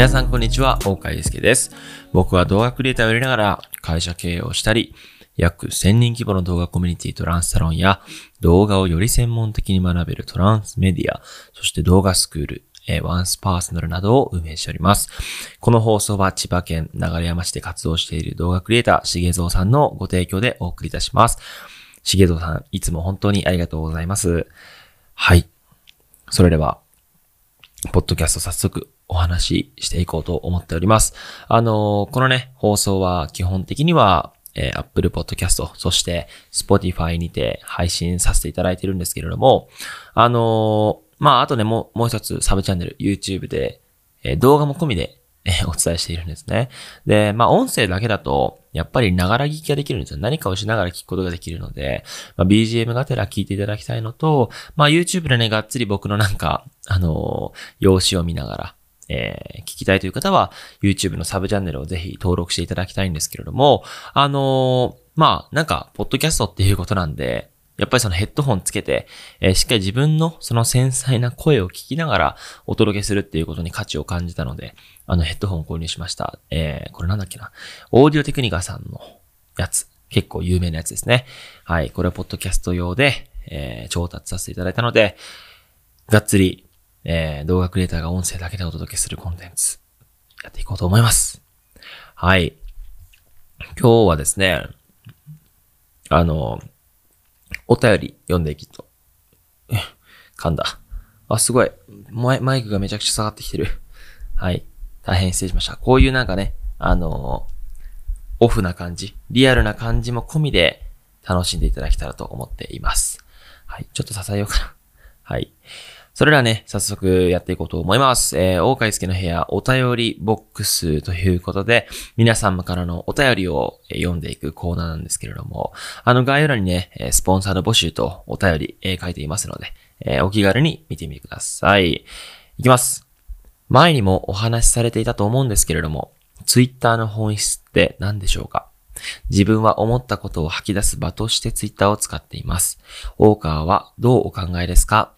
皆さんこんにちは、大川祐介です。僕は動画クリエイターをやりながら会社経営をしたり、約1000人規模の動画コミュニティトランスサロンや動画をより専門的に学べるトランスメディア、そして動画スクール、えワンスパーソナルなどを運営しております。この放送は千葉県流山市で活動している動画クリエイター、しげぞうさんのご提供でお送りいたします。しげぞうさん、いつも本当にありがとうございます。はい。それでは、ポッドキャスト早速お話ししていこうと思っております。あのーこのね、放送は基本的には、えー Apple Podcast、そして Spotify にて配信させていただいてるんですけれども、あのーまあ、あとね、もう、もう一つサブチャンネル、YouTube で、えー動画も込みで、えお伝えしているんですね。で、まあ、音声だけだと、やっぱりながら聞きができるんですよ。何かをしながら聞くことができるので、まあ、BGM がてら聞いていただきたいのと、まあ、YouTube でね、がっつり僕のなんか、あの用紙を見ながら、えー聞きたいという方は、YouTube のサブチャンネルをぜひ登録していただきたいんですけれども、あのーまあ、なんか、ポッドキャストっていうことなんで、やっぱりそのヘッドホンつけて、えーしっかり自分のその繊細な声を聞きながらお届けするっていうことに価値を感じたので、あのヘッドホンを購入しました。えーこれなんだっけな。オーディオテクニカさんのやつ。結構有名なやつですね。はい。これはポッドキャスト用で、えー調達させていただいたので、がっつり、えー動画クリエイターが音声だけでお届けするコンテンツ、やっていこうと思います。はい。今日はですね、あの、お便り読んでいきと。噛んだ。あ、すごい。マイマイクがめちゃくちゃ下がってきてる。はい。大変失礼しました。こういうなんかね、あのオフな感じ、リアルな感じも込みで楽しんでいただけたらと思っています。はい。ちょっと支えようかな。はい。それではね、早速やっていこうと思います。えー、大海介の部屋お便りボックスということで、皆様からのお便りを読んでいくコーナーなんですけれども、あの概要欄にね、スポンサーの募集とお便り、えー書いていますので、えーお気軽に見てみてください。いきます。前にもお話しされていたと思うんですけれども、ツイッターの本質って何でしょうか？自分は思ったことを吐き出す場としてツイッターを使っています。大川はどうお考えですか？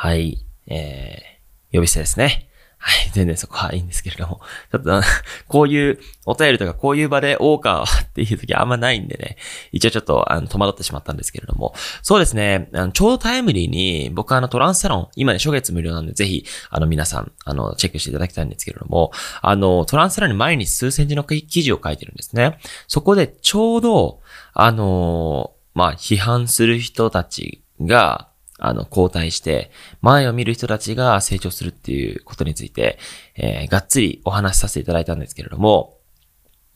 はい、えー、呼び捨てですね。はい、全然そこはいいんですけれども。ちょっと、こういうお便りとかこういう場で大川っていう時あんまないんでね。一応ちょっとあの戸惑ってしまったんですけれども。そうですね。あのちょうどタイムリーに僕はあのトランスサロン、今ね初月無料なんでぜひあの皆さんあのチェックしていただきたいんですけれども、あのトランスサロンに毎日数センチの記事を書いてるんですね。そこでちょうど、あのまあ批判する人たちが、あの、交代して、前を見る人たちが成長するっていうことについて、えーがっつりお話しさせていただいたんですけれども、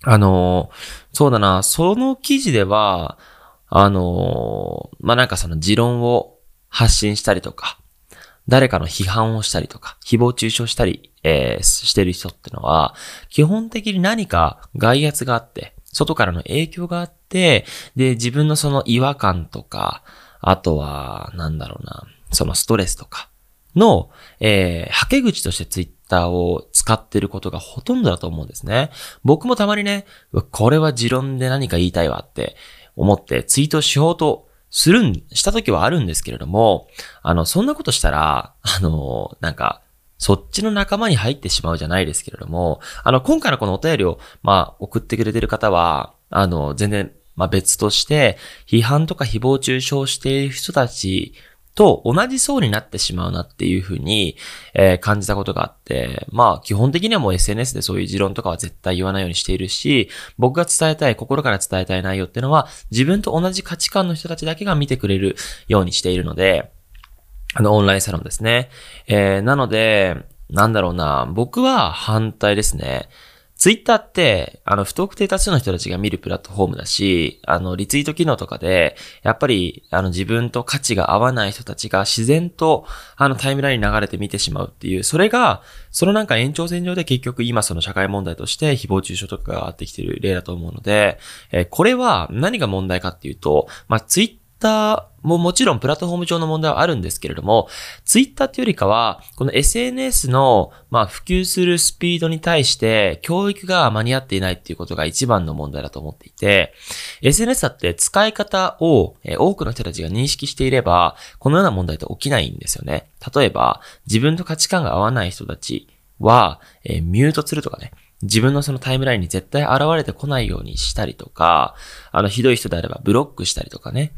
あのーそうだな、その記事では、あのーまあ、なんかその持論を発信したりとか、誰かの批判をしたりとか、誹謗中傷したり、えーしてる人ってのは、基本的に何か外圧があって、外からの影響があって、で、自分のその違和感とか、あとは、なんだろうな、そのストレスとかの、えー、はけ口としてツイッターを使ってることがほとんどだと思うんですね。僕もたまにね、これは持論で何か言いたいわって思ってツイートしようとするん、した時はあるんですけれども、あの、そんなことしたら、あの、なんか、そっちの仲間に入ってしまうじゃないですけれども、あの、今回のこのお便りを、まあ、送ってくれてる方は、あの、全然、まあ別として、批判とか誹謗中傷している人たちと同じ層になってしまうなっていうふうに、えー感じたことがあって、まあ基本的にはもう SNS でそういう持論とかは絶対言わないようにしているし、僕が伝えたい、心から伝えたい内容っていうのは、自分と同じ価値観の人たちだけが見てくれるようにしているので、あの、オンラインサロンですね。えーなので、なんだろうな、僕は反対ですね。ツイッターって、あの、不特定多数の人たちが見るプラットフォームだし、あの、リツイート機能とかで、やっぱり、あの、自分と価値が合わない人たちが自然と、あの、タイムラインに流れて見てしまうっていう、それが、そのなんか延長線上で結局今その社会問題として誹謗中傷とかが上がってきてる例だと思うので、えーこれは何が問題かっていうと、まあ、ツイッターもうもちろんプラットフォーム上の問題はあるんですけれども、ツイッターっていうよりかは、この SNS の、まあ、普及するスピードに対して、教育が間に合っていないっていうことが一番の問題だと思っていて、SNS だって使い方を、え多くの人たちが認識していれば、このような問題って起きないんですよね。例えば、自分と価値観が合わない人たちは、えー、ミュートするとかね、自分のそのタイムラインに絶対現れてこないようにしたりとか、あの、ひどい人であればブロックしたりとかね。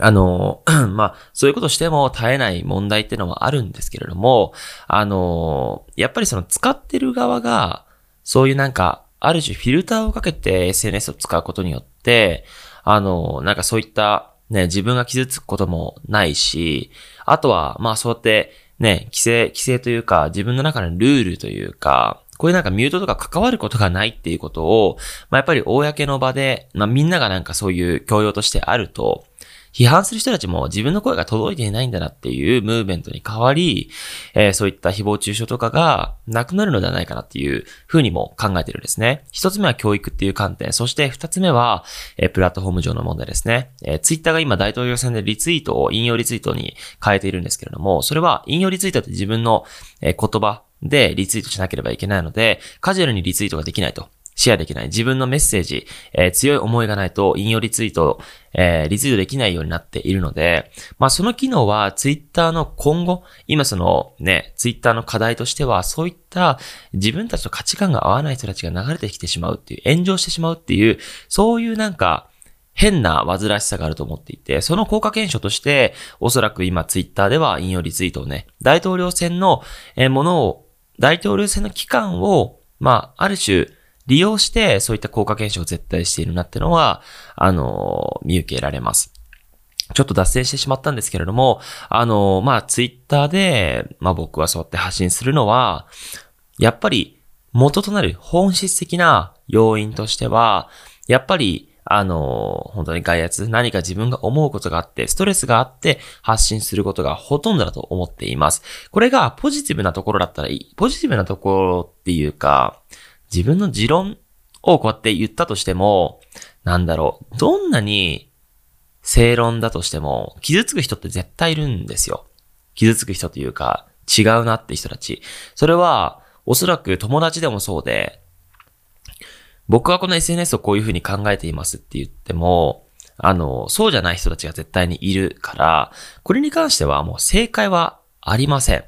あの、まあ、そういうことしても絶えない問題っていうのはあるんですけれども、あの、やっぱりその使ってる側が、そういうなんか、ある種フィルターをかけて SNS を使うことによって、あの、なんかそういったね、自分が傷つくこともないし、あとは、まあそうやってね、規制、規制というか、自分の中のルールというか、こういうなんかミュートとか関わることがないっていうことを、まあやっぱり公の場で、まあみんながなんかそういう教養としてあると、批判する人たちも自分の声が届いていないんだなっていうムーブメントに変わり、えー、そういった誹謗中傷とかがなくなるのではないかなっていうふうにも考えてるんですね。一つ目は教育っていう観点、そして二つ目は、えー、プラットフォーム上の問題ですね。えー、ツイッターが今大統領選でリツイートを引用リツイートに変えているんですけれども、それは引用リツイートって自分の、え言葉でリツイートしなければいけないので、カジュアルにリツイートができないと。シェアできない。自分のメッセージ、えー、強い思いがないと引用リツイート、えー、リツイートできないようになっているので、まあその機能はツイッターの今後、今そのね、ツイッターの課題としては、そういった自分たちと価値観が合わない人たちが流れてきてしまうっていう、炎上してしまうっていう、そういうなんか、変な煩わしさがあると思っていて、その効果検証として、おそらく今ツイッターでは引用リツイートをね、大統領選のものを、大統領選の期間を、まあ、ある種、利用して、そういった効果検証を絶対しているなってのは、あの、見受けられます。ちょっと脱線してしまったんですけれども、あの、まあ、ツイッターで、まあ僕はそうやって発信するのは、やっぱり元となる本質的な要因としては、やっぱり、あの、本当に外圧、何か自分が思うことがあって、ストレスがあって発信することがほとんどだと思っています。これがポジティブなところだったらいい。ポジティブなところっていうか、自分の持論をこうやって言ったとしても、なんだろう、どんなに正論だとしても、傷つく人って絶対いるんですよ。傷つく人というか、違うなって人たち。それは、おそらく友達でもそうで、僕はこの SNS をこういうふうに考えていますって言っても、あの、そうじゃない人たちが絶対にいるから、これに関してはもう正解はありません。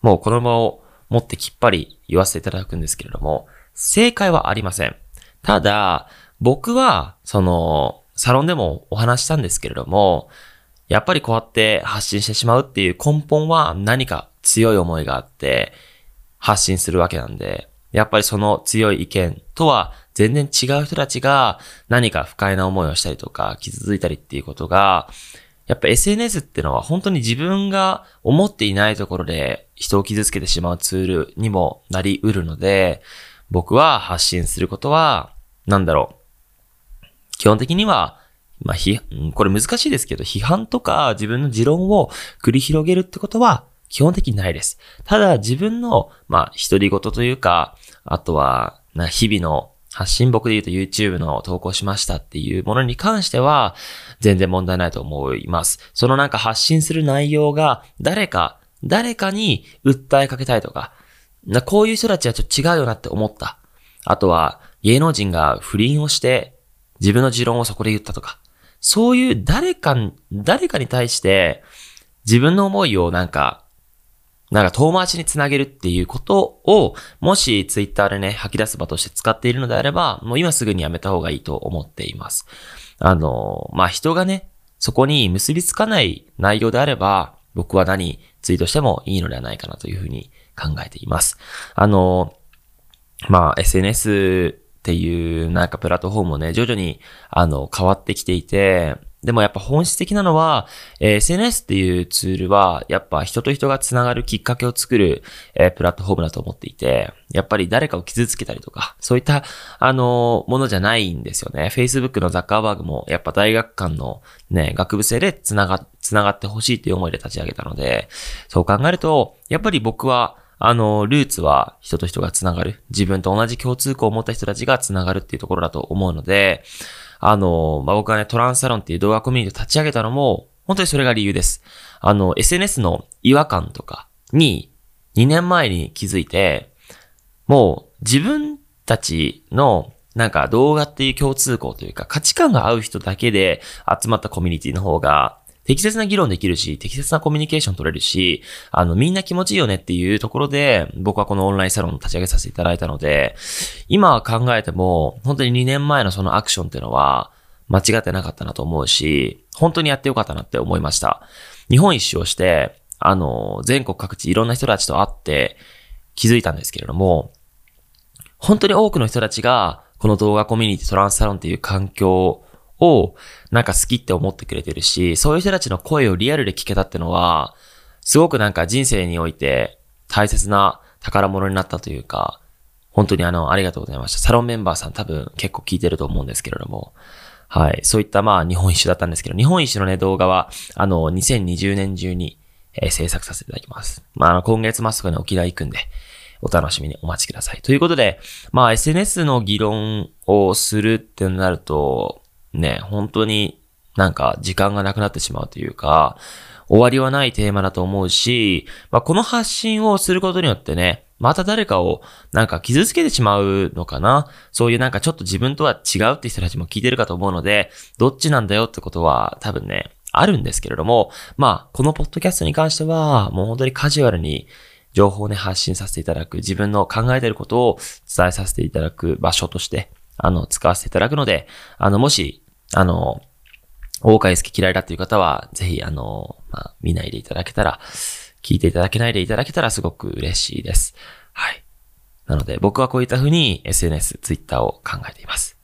もうこの場を持ってきっぱり言わせていただくんですけれども、正解はありません。ただ、僕は、その、サロンでもお話したんですけれども、やっぱりこうやって発信してしまうっていう根本は何か強い思いがあって発信するわけなんで、やっぱりその強い意見とは全然違う人たちが何か不快な思いをしたりとか傷ついたりっていうことが、やっぱ SNS ってのは本当に自分が思っていないところで人を傷つけてしまうツールにもなり得るので、僕は発信することは、なんだろう。基本的には、まあ、ひ、これ難しいですけど、批判とか自分の持論を繰り広げるってことは基本的にないです。ただ自分の、まあ、独り言というか、あとは、な、日々の発信僕で言うと YouTube の投稿しましたっていうものに関しては、全然問題ないと思います。そのなんか発信する内容が誰か、誰かに訴えかけたいとか、な、こういう人たちはちょっと違うよなって思った。あとは、芸能人が不倫をして、自分の持論をそこで言ったとか。そういう誰か、誰かに対して、自分の思いをなんか、なんか遠回しにつなげるっていうことを、もしツイッターでね、吐き出す場として使っているのであれば、もう今すぐにやめた方がいいと思っています。あの、まあ、人がね、そこに結びつかない内容であれば、僕は何ツイートしてもいいのではないかなというふうに考えています。あの、まあ、SNS っていうなんかプラットフォームもね、徐々にあの変わってきていて、でもやっぱ本質的なのは、えー、SNS っていうツールは、やっぱ人と人が繋がるきっかけを作る、えー、プラットフォームだと思っていて、やっぱり誰かを傷つけたりとか、そういった、あの、ものじゃないんですよね。Facebook のザッカーバーグも、やっぱ大学間のね、学部生で繋が、繋がってほしいっていう思いで立ち上げたので、そう考えると、やっぱり僕は、あの、ルーツは人と人が繋がる。自分と同じ共通項を持った人たちが繋がるっていうところだと思うので、あの、まあ、僕はね、トランスサロンっていう動画コミュニティを立ち上げたのも、本当にそれが理由です。あの、SNS の違和感とかに2年前に気づいて、もう自分たちのなんか動画っていう共通項というか価値観が合う人だけで集まったコミュニティの方が適切な議論できるし、適切なコミュニケーション取れるし、あの、みんな気持ちいいよねっていうところで、僕はこのオンラインサロンを立ち上げさせていただいたので、今は考えても、本当に2年前のそのアクションっていうのは、間違ってなかったなと思うし、本当にやってよかったなって思いました。日本一周をして、あの、全国各地いろんな人たちと会って気づいたんですけれども、本当に多くの人たちが、この動画コミュニティトランスサロンっていう環境をなんか好きって思ってくれてるし、そういう人たちの声をリアルで聞けたってのは、すごくなんか人生において大切な宝物になったというか、本当にあの、ありがとうございました。サロンメンバーさん多分結構聞いてると思うんですけれども、はい。そういったまあ日本一周だったんですけど、日本一周のね動画は、あの、2020年中に、えー、制作させていただきます。まあ、あの、今月末とかに沖縄行くんで、お楽しみにお待ちください。ということで、まあ SNS の議論をするってなると、ね、本当になんか時間がなくなってしまうというか、終わりはないテーマだと思うし、まあ、この発信をすることによってね、また誰かをなんか傷つけてしまうのかな？そういうなんかちょっと自分とは違うって人たちも聞いてるかと思うので、どっちなんだよってことは多分ね、あるんですけれども、まあ、このポッドキャストに関しては、もう本当にカジュアルに情報をね、発信させていただく、自分の考えていることを伝えさせていただく場所として、あの、使わせていただくので、あの、もし、あの、大川好き嫌いだっていう方は、ぜひ、あの、まあ、見ないでいただけたら、聞いていただけないでいただけたらすごく嬉しいです。はい。なので、僕はこういった風に SNS、Twitter を考えています。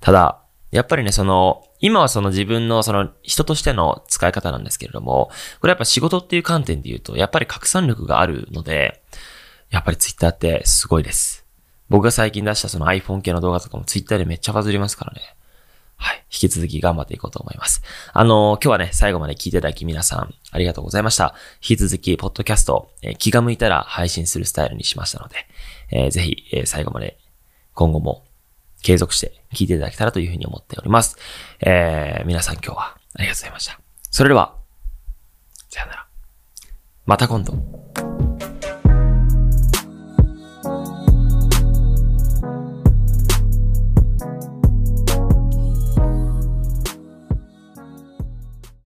ただ、やっぱりね、その、今はその自分のその人としての使い方なんですけれども、これやっぱ仕事っていう観点で言うと、やっぱり拡散力があるので、やっぱり Twitter ってすごいです。僕が最近出したその iPhone 系の動画とかも Twitter でめっちゃバズりますからね。はい。引き続き頑張っていこうと思います。あのー、今日はね、最後まで聞いていただき皆さん、ありがとうございました。引き続き、ポッドキャスト、えー、気が向いたら配信するスタイルにしましたので、えー、ぜひ、え最後まで、今後も継続して聞いていただけたらというふうに思っております。え皆さん今日はありがとうございました。それでは、さよなら。また今度。